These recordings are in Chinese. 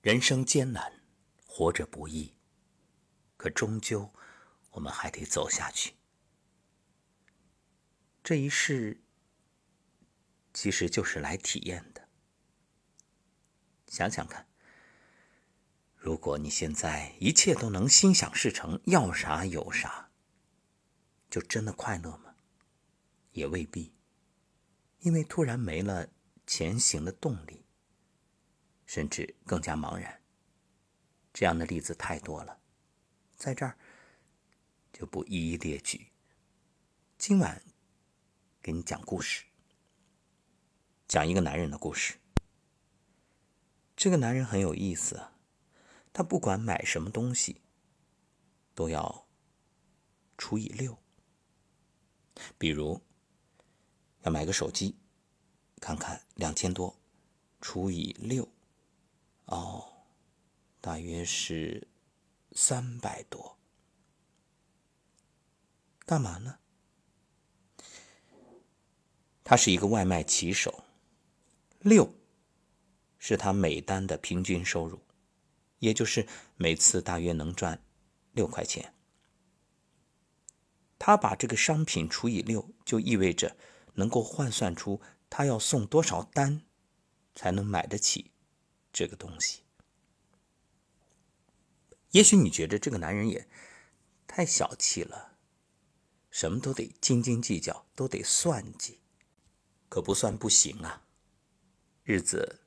人生艰难，活着不易，可终究我们还得走下去。这一世其实就是来体验的。想想看，如果你现在一切都能心想事成，要啥有啥，就真的快乐吗？也未必，因为突然没了前行的动力。甚至更加茫然。这样的例子太多了，在这儿就不一一列举。今晚给你讲故事，讲一个男人的故事。这个男人很有意思，他不管买什么东西都要除以六。比如要买个手机，看看两千多，除以六。哦，大约是三百多。干嘛呢？他是一个外卖骑手，六是他每单的平均收入，也就是每次大约能赚六块钱。他把这个商品除以六，就意味着能够换算出他要送多少单才能买得起。这个东西，也许你觉得这个男人也太小气了，什么都得斤斤计较，都得算计，可不算不行啊，日子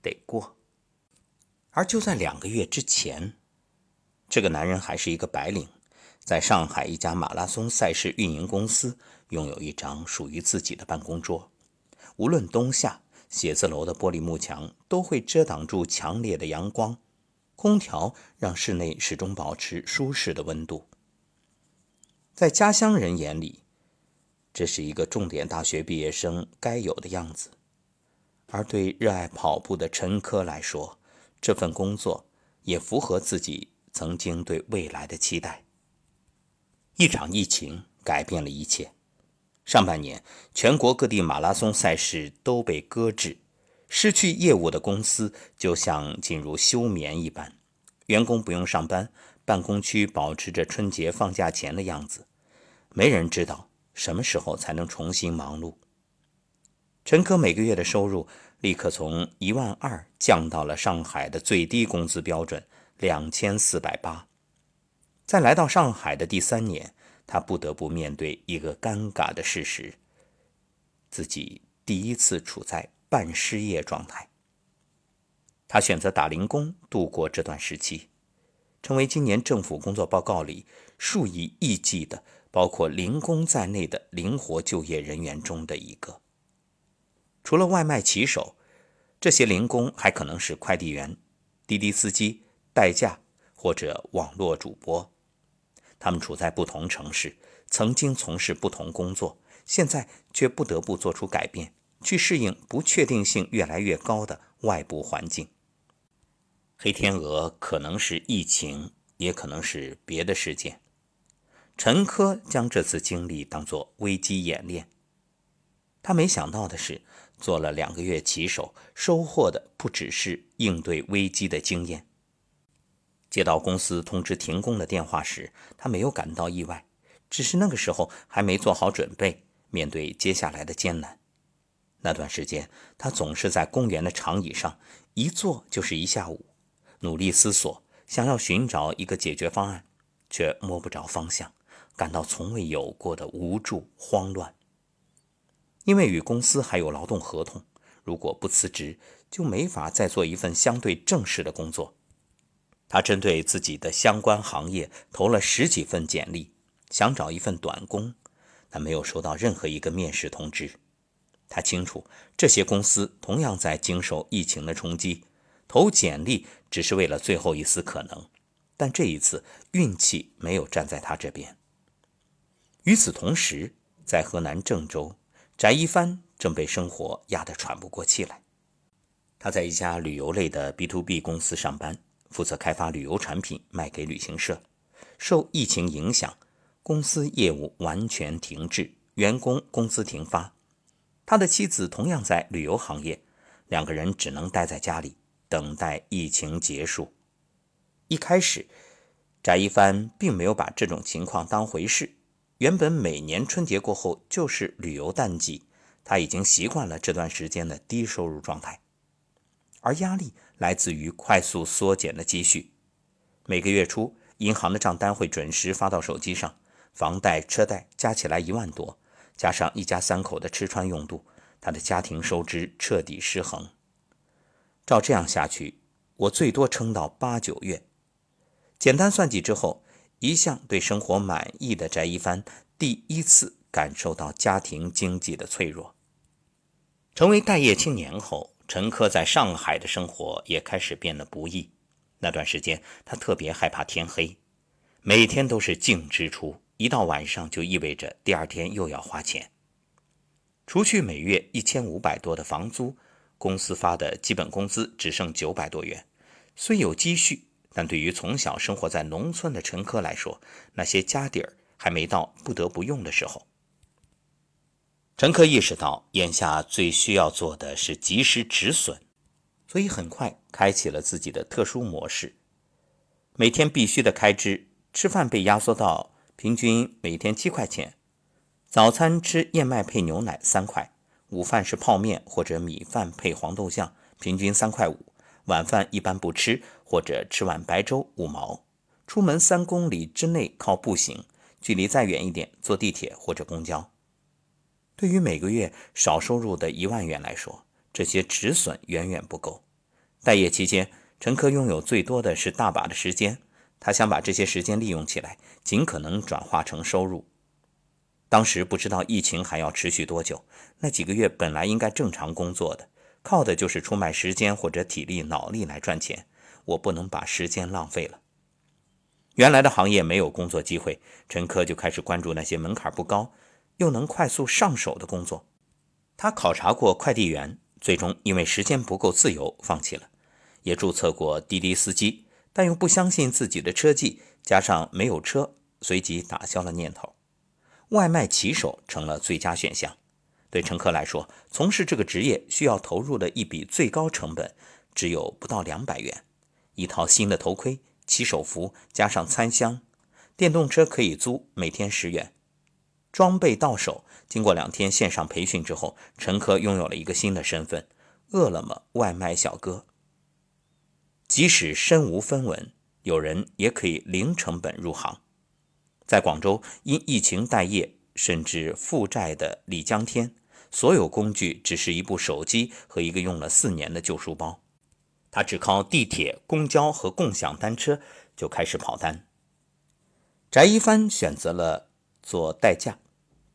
得过。而就在两个月之前，这个男人还是一个白领，在上海一家马拉松赛事运营公司拥有一张属于自己的办公桌，无论冬夏。写字楼的玻璃幕墙都会遮挡住强烈的阳光，空调让室内始终保持舒适的温度。在家乡人眼里，这是一个重点大学毕业生该有的样子；而对热爱跑步的陈科来说，这份工作也符合自己曾经对未来的期待。一场疫情改变了一切。上半年，全国各地马拉松赛事都被搁置，失去业务的公司就像进入休眠一般，员工不用上班，办公区保持着春节放假前的样子，没人知道什么时候才能重新忙碌。陈科每个月的收入立刻从一万二降到了上海的最低工资标准两千四百八，在来到上海的第三年。他不得不面对一个尴尬的事实：自己第一次处在半失业状态。他选择打零工度过这段时期，成为今年政府工作报告里数以亿计的包括零工在内的灵活就业人员中的一个。除了外卖骑手，这些零工还可能是快递员、滴滴司机、代驾或者网络主播。他们处在不同城市，曾经从事不同工作，现在却不得不做出改变，去适应不确定性越来越高的外部环境。黑天鹅可能是疫情，也可能是别的事件。陈科将这次经历当作危机演练。他没想到的是，做了两个月骑手，收获的不只是应对危机的经验。接到公司通知停工的电话时，他没有感到意外，只是那个时候还没做好准备，面对接下来的艰难。那段时间，他总是在公园的长椅上一坐就是一下午，努力思索，想要寻找一个解决方案，却摸不着方向，感到从未有过的无助、慌乱。因为与公司还有劳动合同，如果不辞职，就没法再做一份相对正式的工作。他针对自己的相关行业投了十几份简历，想找一份短工，但没有收到任何一个面试通知。他清楚这些公司同样在经受疫情的冲击，投简历只是为了最后一丝可能。但这一次运气没有站在他这边。与此同时，在河南郑州，翟一帆正被生活压得喘不过气来。他在一家旅游类的 B to B 公司上班。负责开发旅游产品卖给旅行社，受疫情影响，公司业务完全停滞，员工工资停发。他的妻子同样在旅游行业，两个人只能待在家里，等待疫情结束。一开始，翟一帆并没有把这种情况当回事。原本每年春节过后就是旅游淡季，他已经习惯了这段时间的低收入状态，而压力来自于快速缩减的积蓄。每个月初，银行的账单会准时发到手机上，房贷、车贷加起来一万多，加上一家三口的吃穿用度，他的家庭收支彻底失衡。照这样下去，我最多撑到八九月。简单算计之后。一向对生活满意的翟一帆，第一次感受到家庭经济的脆弱。成为待业青年后，陈科在上海的生活也开始变得不易。那段时间，他特别害怕天黑，每天都是净支出，一到晚上就意味着第二天又要花钱。除去每月一千五百多的房租，公司发的基本工资只剩九百多元，虽有积蓄。但对于从小生活在农村的陈科来说，那些家底儿还没到不得不用的时候。陈科意识到，眼下最需要做的是及时止损，所以很快开启了自己的特殊模式。每天必须的开支，吃饭被压缩到平均每天七块钱。早餐吃燕麦配牛奶三块，午饭是泡面或者米饭配黄豆酱，平均三块五。晚饭一般不吃，或者吃碗白粥五毛。出门三公里之内靠步行，距离再远一点坐地铁或者公交。对于每个月少收入的一万元来说，这些止损远远不够。待业期间，陈科拥有最多的是大把的时间，他想把这些时间利用起来，尽可能转化成收入。当时不知道疫情还要持续多久，那几个月本来应该正常工作的。靠的就是出卖时间或者体力、脑力来赚钱，我不能把时间浪费了。原来的行业没有工作机会，陈科就开始关注那些门槛不高又能快速上手的工作。他考察过快递员，最终因为时间不够自由放弃了；也注册过滴滴司机，但又不相信自己的车技，加上没有车，随即打消了念头。外卖骑手成了最佳选项。对乘客来说，从事这个职业需要投入的一笔最高成本只有不到两百元。一套新的头盔、骑手服加上餐箱，电动车可以租，每天十元。装备到手，经过两天线上培训之后，陈科拥有了一个新的身份——饿了么外卖小哥。即使身无分文，有人也可以零成本入行。在广州，因疫情待业甚至负债的李江天。所有工具只是一部手机和一个用了四年的旧书包，他只靠地铁、公交和共享单车就开始跑单。翟一帆选择了做代驾，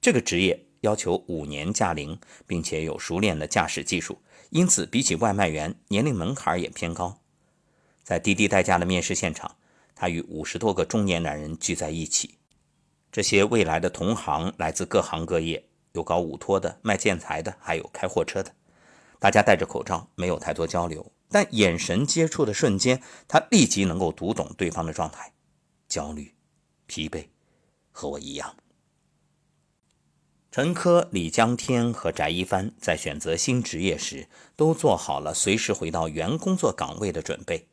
这个职业要求五年驾龄，并且有熟练的驾驶技术，因此比起外卖员，年龄门槛也偏高。在滴滴代驾的面试现场，他与五十多个中年男人聚在一起，这些未来的同行来自各行各业。有搞武托的，卖建材的，还有开货车的。大家戴着口罩，没有太多交流，但眼神接触的瞬间，他立即能够读懂对方的状态：焦虑、疲惫，和我一样。陈科、李江天和翟一帆在选择新职业时，都做好了随时回到原工作岗位的准备。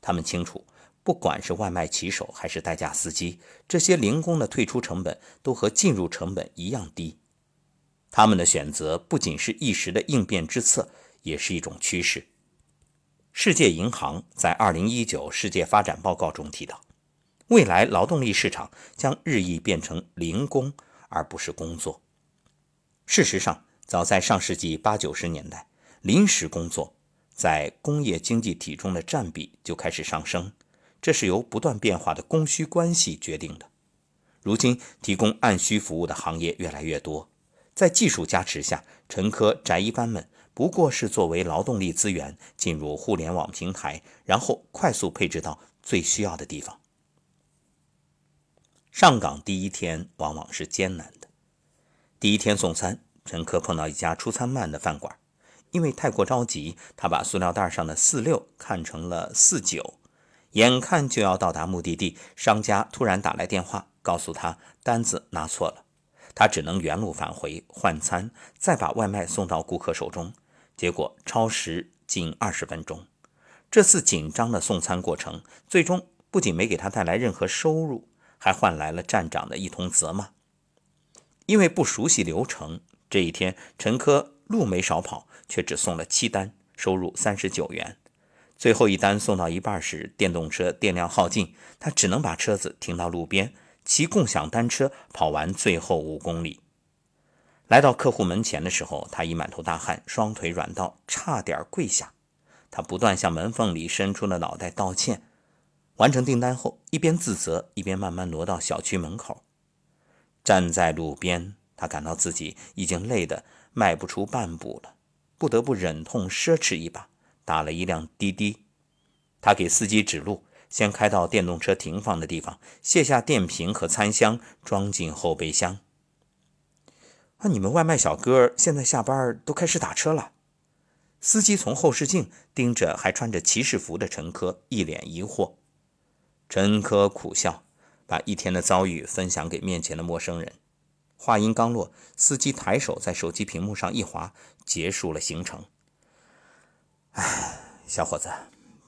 他们清楚，不管是外卖骑手还是代驾司机，这些零工的退出成本都和进入成本一样低。他们的选择不仅是一时的应变之策，也是一种趋势。世界银行在2019世界发展报告中提到，未来劳动力市场将日益变成零工，而不是工作。事实上，早在上世纪八九十年代，临时工作在工业经济体中的占比就开始上升，这是由不断变化的供需关系决定的。如今，提供按需服务的行业越来越多。在技术加持下，陈科、翟一帆们不过是作为劳动力资源进入互联网平台，然后快速配置到最需要的地方。上岗第一天往往是艰难的。第一天送餐，陈科碰到一家出餐慢的饭馆，因为太过着急，他把塑料袋上的四六看成了四九。眼看就要到达目的地，商家突然打来电话，告诉他单子拿错了。他只能原路返回换餐，再把外卖送到顾客手中。结果超时近二十分钟，这次紧张的送餐过程，最终不仅没给他带来任何收入，还换来了站长的一通责骂。因为不熟悉流程，这一天陈科路没少跑，却只送了七单，收入三十九元。最后一单送到一半时，电动车电量耗尽，他只能把车子停到路边，骑共享单车跑完最后五公里。来到客户门前的时候，他已满头大汗，双腿软到差点跪下。他不断向门缝里伸出了脑袋道歉。完成订单后，一边自责，一边慢慢挪到小区门口。站在路边，他感到自己已经累得迈不出半步了，不得不忍痛奢侈一把，打了一辆滴滴。他给司机指路，先开到电动车停放的地方，卸下电瓶和餐箱，装进后备箱。那你们外卖小哥现在下班都开始打车了？司机从后视镜盯着还穿着骑士服的陈科，一脸疑惑。陈科苦笑。把一天的遭遇分享给面前的陌生人。话音刚落，司机抬手在手机屏幕上一划，结束了行程。唉，小伙子，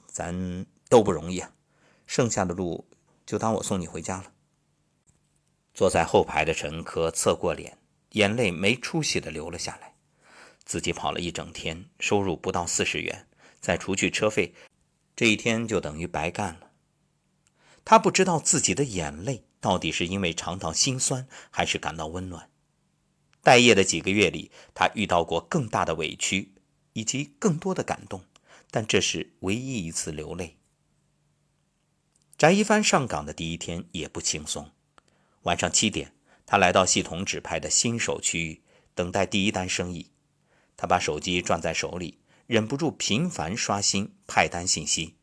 咱都不容易啊，剩下的路就当我送你回家了。坐在后排的陈科侧过脸，眼泪没出息的流了下来。自己跑了一整天，收入不到四十元，再除去车费，这一天就等于白干了。他不知道自己的眼泪到底是因为尝到心酸，还是感到温暖。待业的几个月里，他遇到过更大的委屈，以及更多的感动，但这是唯一一次流泪。翟一帆上岗的第一天也不轻松。晚上七点，他来到系统指派的新手区域，等待第一单生意。他把手机攥在手里，忍不住频繁刷新派单信息。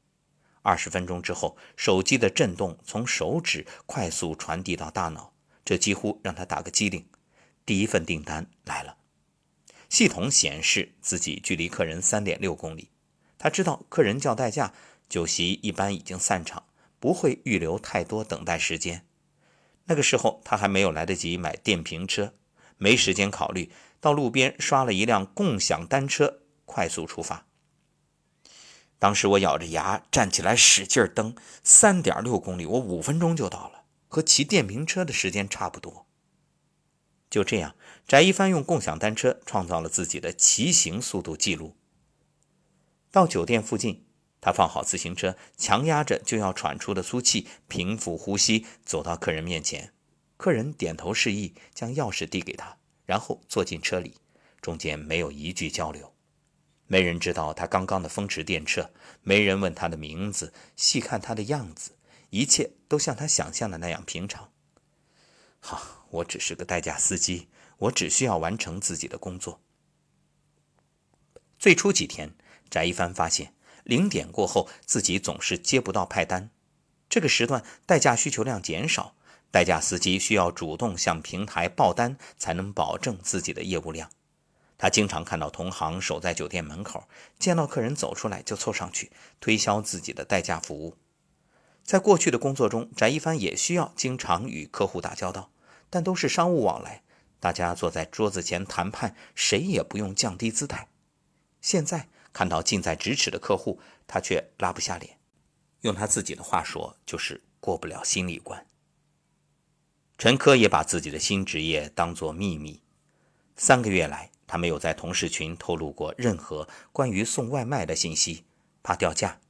二十分钟之后，手机的震动从手指快速传递到大脑，这几乎让他打个激灵。第一份订单来了，系统显示自己距离客人三点六公里。他知道客人叫代驾，酒席一般已经散场，不会预留太多等待时间。那个时候他还没有来得及买电瓶车，没时间考虑，到路边刷了一辆共享单车，快速出发。当时我咬着牙站起来，使劲蹬，三点六公里，我五分钟就到了，和骑电瓶车的时间差不多。就这样，翟一帆用共享单车创造了自己的骑行速度记录。到酒店附近，他放好自行车，强压着就要喘出的粗气，平复呼吸，走到客人面前。客人点头示意，将钥匙递给他，然后坐进车里，中间没有一句交流。没人知道他刚刚的风驰电掣，没人问他的名字，细看他的样子，一切都像他想象的那样平常。好，我只是个代驾司机，我只需要完成自己的工作。最初几天，翟一帆发现零点过后自己总是接不到派单，这个时段代驾需求量减少，代驾司机需要主动向平台报单，才能保证自己的业务量。他经常看到同行守在酒店门口，见到客人走出来就凑上去推销自己的代驾服务。在过去的工作中，翟一帆也需要经常与客户打交道，但都是商务往来，大家坐在桌子前谈判，谁也不用降低姿态。现在看到近在咫尺的客户，他却拉不下脸，用他自己的话说，就是过不了心理关。陈科也把自己的新职业当作秘密，三个月来。他没有在同事群透露过任何关于送外卖的信息，怕掉价。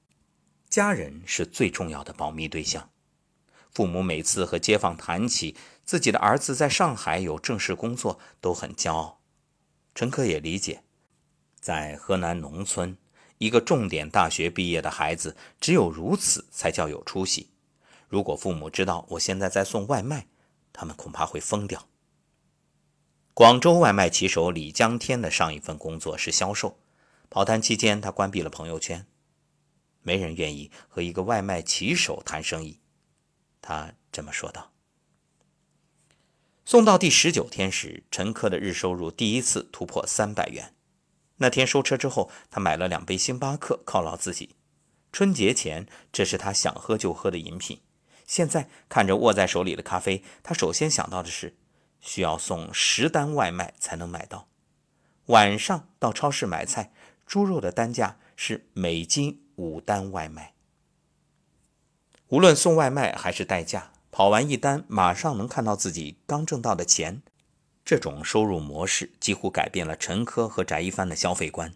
家人是最重要的保密对象。父母每次和街坊谈起自己的儿子在上海有正式工作，都很骄傲。陈科也理解，在河南农村，一个重点大学毕业的孩子，只有如此才叫有出息。如果父母知道我现在在送外卖，他们恐怕会疯掉。广州外卖骑手李江天的上一份工作是销售，跑单期间他关闭了朋友圈，没人愿意和一个外卖骑手谈生意，他这么说道。送到第十九天时，陈科的日收入第一次突破三百元。那天收车之后，他买了两杯星巴克犒劳自己。春节前，这是他想喝就喝的饮品。现在看着握在手里的咖啡，他首先想到的是。需要送十单外卖才能买到。晚上到超市买菜，猪肉的单价是每斤五单外卖。无论送外卖还是代驾，跑完一单马上能看到自己刚挣到的钱。这种收入模式几乎改变了陈科和翟一帆的消费观。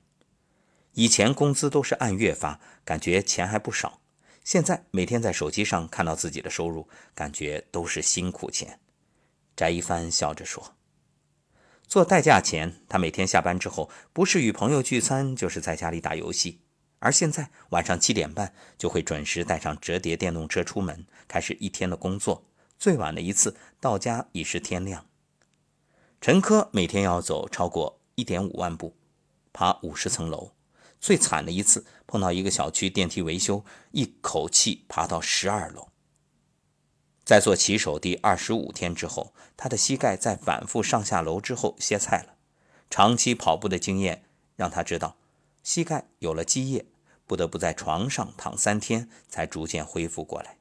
以前工资都是按月发，感觉钱还不少；现在每天在手机上看到自己的收入，感觉都是辛苦钱。翟一帆笑着说：“做代驾前，他每天下班之后，不是与朋友聚餐，就是在家里打游戏。而现在晚上七点半就会准时带上折叠电动车出门，开始一天的工作。最晚的一次到家已是天亮。”陈科每天要走超过一点五万步，爬五十层楼。最惨的一次，碰到一个小区电梯维修，一口气爬到十二楼。在做骑手第二十五天之后，他的膝盖在反复上下楼之后歇菜了。长期跑步的经验让他知道，膝盖有了积液，不得不在床上躺三天，才逐渐恢复过来。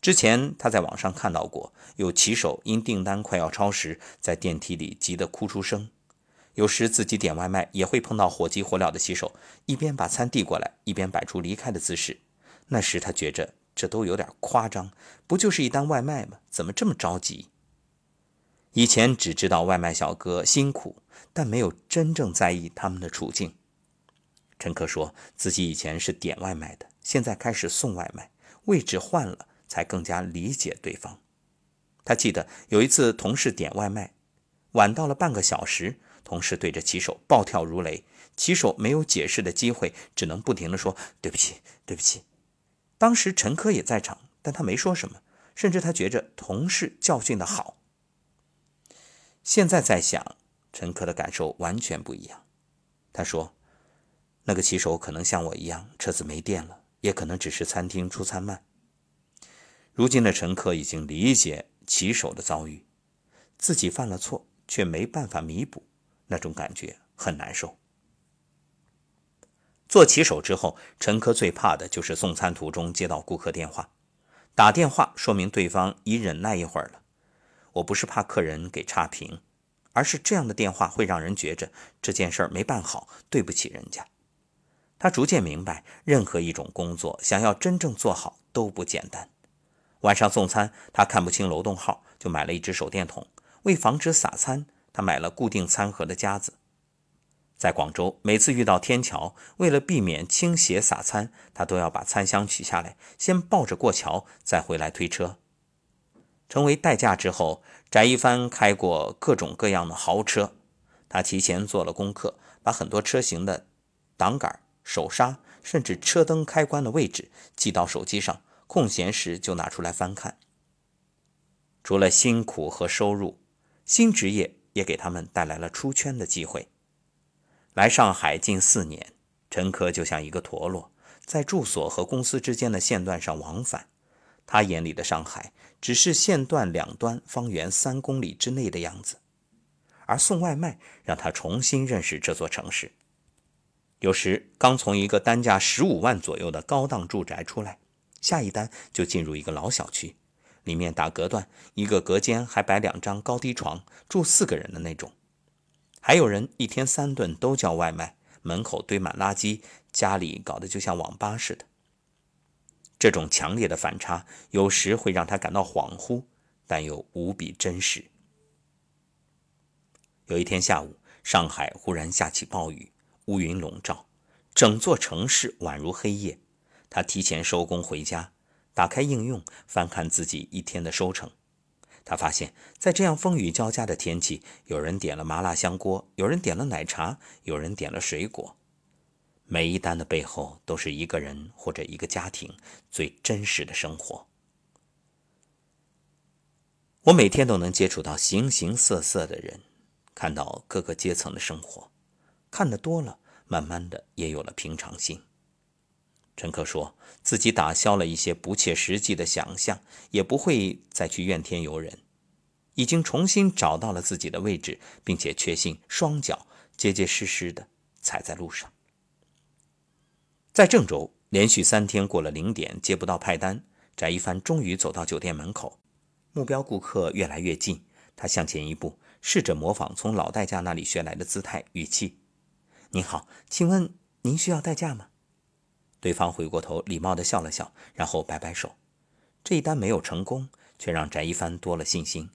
之前他在网上看到过，有骑手因订单快要超时，在电梯里急得哭出声。有时自己点外卖也会碰到火急火燎的骑手，一边把餐递过来，一边摆出离开的姿势。那时他觉着这都有点夸张，不就是一单外卖吗？怎么这么着急？以前只知道外卖小哥辛苦，但没有真正在意他们的处境。陈科说自己以前是点外卖的，现在开始送外卖，位置换了。才更加理解对方。他记得有一次，同事点外卖，晚到了半个小时，同事对着骑手暴跳如雷，骑手没有解释的机会，只能不停的说对不起，对不起。当时陈科也在场，但他没说什么，甚至他觉着同事教训的好。现在在想，陈科的感受完全不一样。他说，那个骑手可能像我一样，车子没电了，也可能只是餐厅出餐慢。如今的陈科已经理解骑手的遭遇，自己犯了错却没办法弥补，那种感觉很难受。做骑手之后，陈科最怕的就是送餐途中接到顾客电话，打电话说明对方已忍耐一会儿了。我不是怕客人给差评，而是这样的电话会让人觉着这件事儿没办好，对不起人家。他逐渐明白，任何一种工作想要真正做好都不简单。晚上送餐，他看不清楼栋号，就买了一只手电筒。为防止洒餐，他买了固定餐盒的夹子。在广州，每次遇到天桥，为了避免倾斜洒餐，他都要把餐箱取下来，先抱着过桥，再回来推车。成为代驾之后，翟一帆开过各种各样的豪车，他提前做了功课，把很多车型的挡杆、手刹，甚至车灯开关的位置记到手机上。空闲时就拿出来翻看。除了辛苦和收入，新职业也给他们带来了出圈的机会。来上海近四年，陈科就像一个陀螺，在住所和公司之间的线段上往返。他眼里的上海，只是线段两端方圆三公里之内的样子。而送外卖让他重新认识这座城市。有时刚从一个单价十五万左右的高档住宅出来。下一单就进入一个老小区，里面打隔断，一个隔间还摆两张高低床，住四个人的那种。还有人一天三顿都叫外卖，门口堆满垃圾，家里搞得就像网吧似的。这种强烈的反差，有时会让他感到恍惚，但又无比真实。有一天下午，上海忽然下起暴雨，乌云笼罩，整座城市宛如黑夜。他提前收工回家，打开应用，翻看自己一天的收成。他发现，在这样风雨交加的天气，有人点了麻辣香锅，有人点了奶茶，有人点了水果。每一单的背后，都是一个人或者一个家庭最真实的生活。我每天都能接触到形形色色的人，看到各个阶层的生活，看得多了，慢慢的也有了平常心。陈克说自己打消了一些不切实际的想象，也不会再去怨天尤人，已经重新找到了自己的位置，并且确信双脚结结实实的踩在路上。在郑州连续三天过了零点接不到派单，翟一帆终于走到酒店门口，目标顾客越来越近，他向前一步，试着模仿从老代驾那里学来的姿态语气：“您好，请问您需要代驾吗？”对方回过头，礼貌地笑了笑，然后摆摆手。这一单没有成功，却让翟一帆多了信心。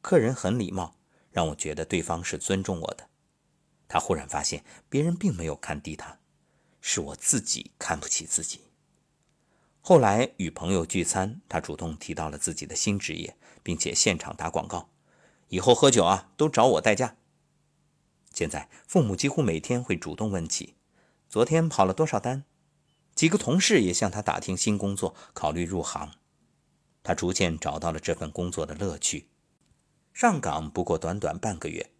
客人很礼貌，让我觉得对方是尊重我的。他忽然发现，别人并没有看低他，是我自己看不起自己。后来与朋友聚餐，他主动提到了自己的新职业，并且现场打广告：“以后喝酒啊，都找我代驾。”现在父母几乎每天会主动问起：“昨天跑了多少单？”几个同事也向他打听新工作，考虑入行。他逐渐找到了这份工作的乐趣。上岗不过短短半个月，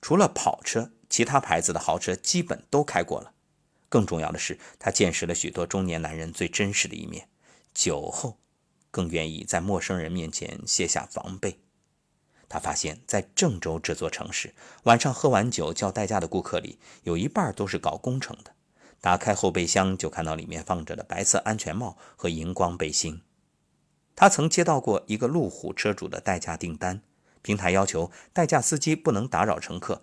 除了跑车，其他牌子的豪车基本都开过了。更重要的是，他见识了许多中年男人最真实的一面。酒后，更愿意在陌生人面前卸下防备。他发现，在郑州这座城市，晚上喝完酒叫代驾的顾客里，有一半都是搞工程的。打开后备箱，就看到里面放着的白色安全帽和荧光背心。他曾接到过一个路虎车主的代驾订单，平台要求代驾司机不能打扰乘客，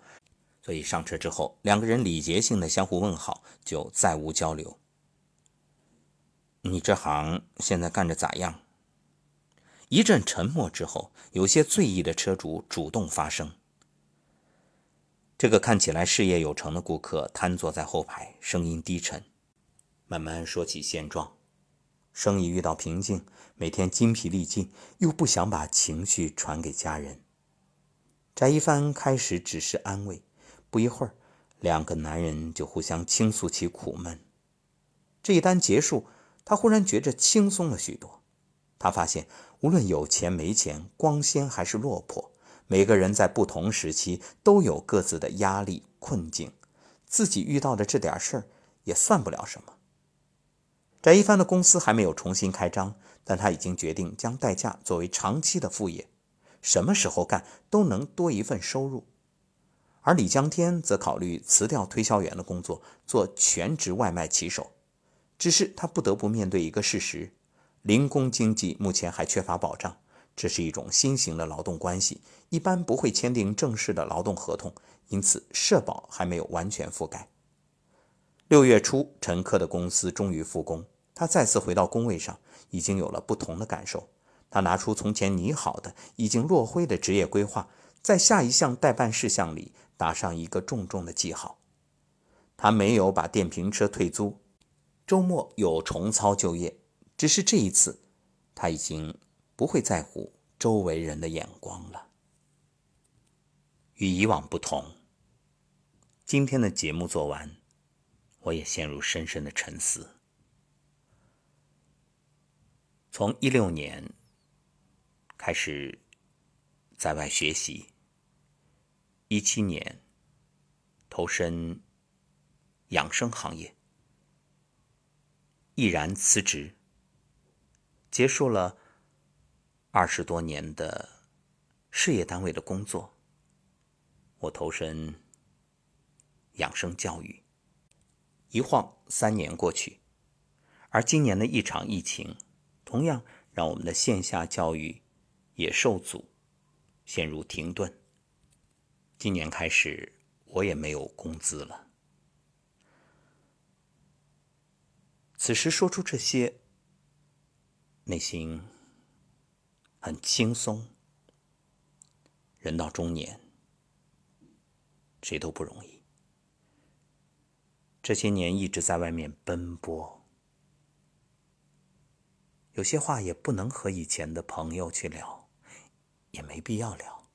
所以上车之后，两个人礼节性的相互问好，就再无交流。你这行现在干着咋样？一阵沉默之后，有些醉意的车主主动发声。这个看起来事业有成的顾客瘫坐在后排，声音低沉，慢慢说起现状：生意遇到瓶颈，每天精疲力尽，又不想把情绪传给家人。翟一帆开始只是安慰，不一会儿，两个男人就互相倾诉起苦闷。这一单结束，他忽然觉着轻松了许多。他发现，无论有钱没钱，光鲜还是落魄。每个人在不同时期都有各自的压力困境，自己遇到的这点事儿也算不了什么。翟一帆的公司还没有重新开张，但他已经决定将代驾作为长期的副业，什么时候干都能多一份收入。而李江天则考虑辞掉推销员的工作，做全职外卖骑手。只是他不得不面对一个事实：零工经济目前还缺乏保障。这是一种新型的劳动关系，一般不会签订正式的劳动合同，因此社保还没有完全覆盖。六月初，陈科的公司终于复工，他再次回到工位上，已经有了不同的感受。他拿出从前拟好的、已经落灰的职业规划，在下一项待办事项里打上一个重重的记号。他没有把电瓶车退租，周末又重操旧业，只是这一次，他已经。不会在乎周围人的眼光了。与以往不同，今天的节目做完，我也陷入深深的沉思。从一六年开始在外学习，一七年投身养生行业，毅然辞职，结束了。二十多年的事业单位的工作，我投身养生教育，一晃三年过去，而今年的一场疫情，同样让我们的线下教育也受阻，陷入停顿。今年开始，我也没有工资了。此时说出这些，内心。很轻松。人到中年，谁都不容易。这些年一直在外面奔波，有些话也不能和以前的朋友去聊，也没必要聊。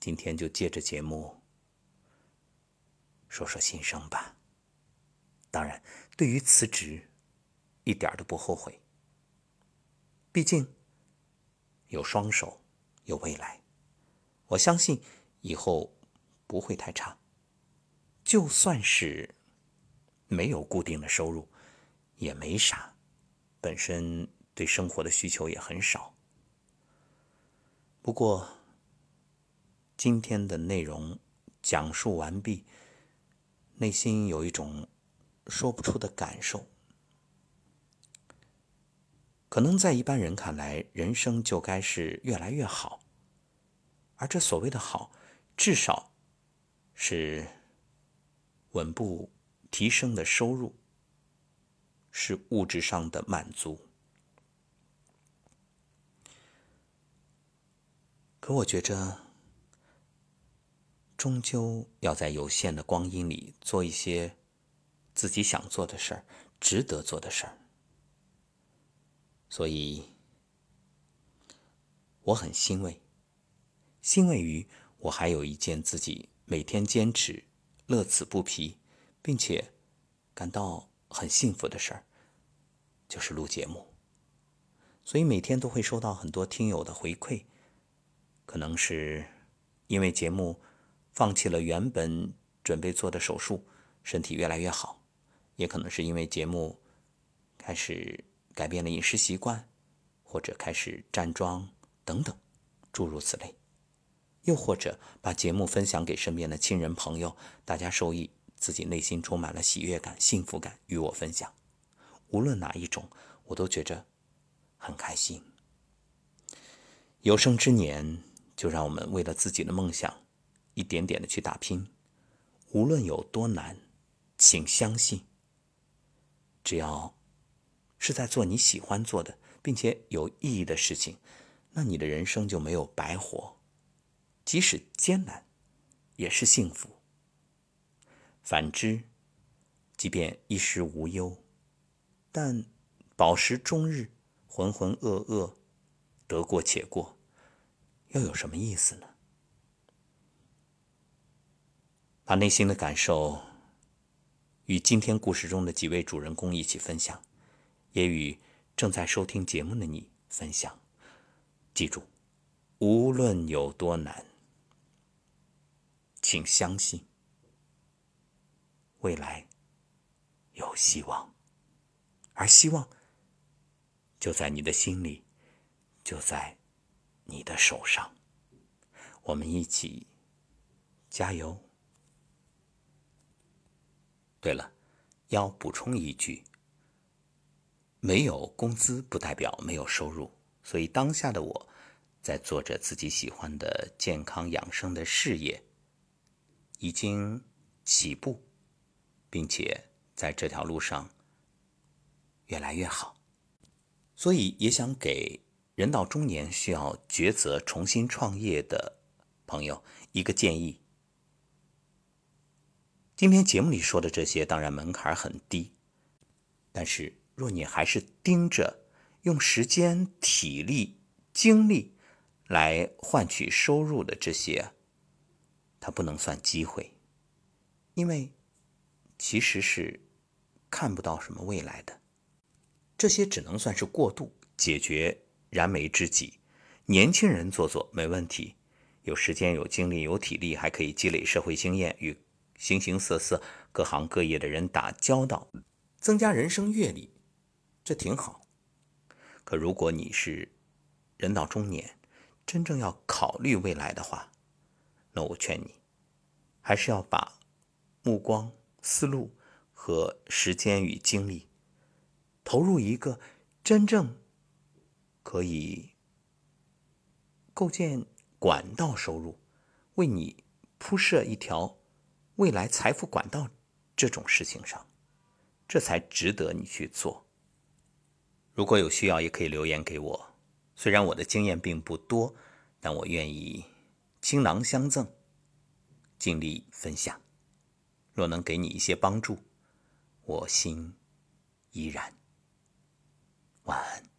今天就借着节目说说心声吧。当然，对于辞职，一点都不后悔。毕竟。有双手，有未来，我相信以后不会太差。就算是没有固定的收入，也没啥，本身对生活的需求也很少。不过今天的内容讲述完毕，内心有一种说不出的感受。可能在一般人看来，人生就该是越来越好，而这所谓的好，至少是稳步提升的收入，是物质上的满足。可我觉着，终究要在有限的光阴里做一些自己想做的事儿，值得做的事儿。所以，我很欣慰，欣慰于我还有一件自己每天坚持、乐此不疲，并且感到很幸福的事儿，就是录节目。所以每天都会收到很多听友的回馈。可能是因为节目放弃了原本准备做的手术，身体越来越好；也可能是因为节目开始改变了饮食习惯，或者开始站桩等等，诸如此类。又或者把节目分享给身边的亲人朋友，大家受益，自己内心充满了喜悦感、幸福感，与我分享。无论哪一种，我都觉着很开心。有生之年。就让我们为了自己的梦想，一点点的去打拼，无论有多难，请相信，只要是在做你喜欢做的，并且有意义的事情，那你的人生就没有白活，即使艰难，也是幸福。反之，即便衣食无忧，但饱食终日，浑浑噩噩，得过且过。又有什么意思呢？把内心的感受与今天故事中的几位主人公一起分享，也与正在收听节目的你分享。记住，无论有多难，请相信未来有希望，而希望就在你的心里，就在。你的手上，我们一起加油。对了，要补充一句：没有工资不代表没有收入，所以当下的我在做着自己喜欢的健康养生的事业，已经起步，并且在这条路上越来越好，所以也想给。人到中年需要抉择重新创业的朋友，一个建议。今天节目里说的这些，当然门槛很低，但是若你还是盯着用时间、体力、精力来换取收入的这些，它不能算机会，因为其实是看不到什么未来的，这些只能算是过渡，解决。燃眉之急，年轻人做做没问题，有时间、有精力、有体力，还可以积累社会经验，与形形色色、各行各业的人打交道，增加人生阅历，这挺好。可如果你是人到中年，真正要考虑未来的话，那我劝你，还是要把目光、思路和时间与精力投入一个真正。可以构建管道收入，为你铺设一条未来财富管道，这种事情上，这才值得你去做。如果有需要也可以留言给我。虽然我的经验并不多但我愿意倾囊相赠尽力分享。若能给你一些帮助我心依然。晚安。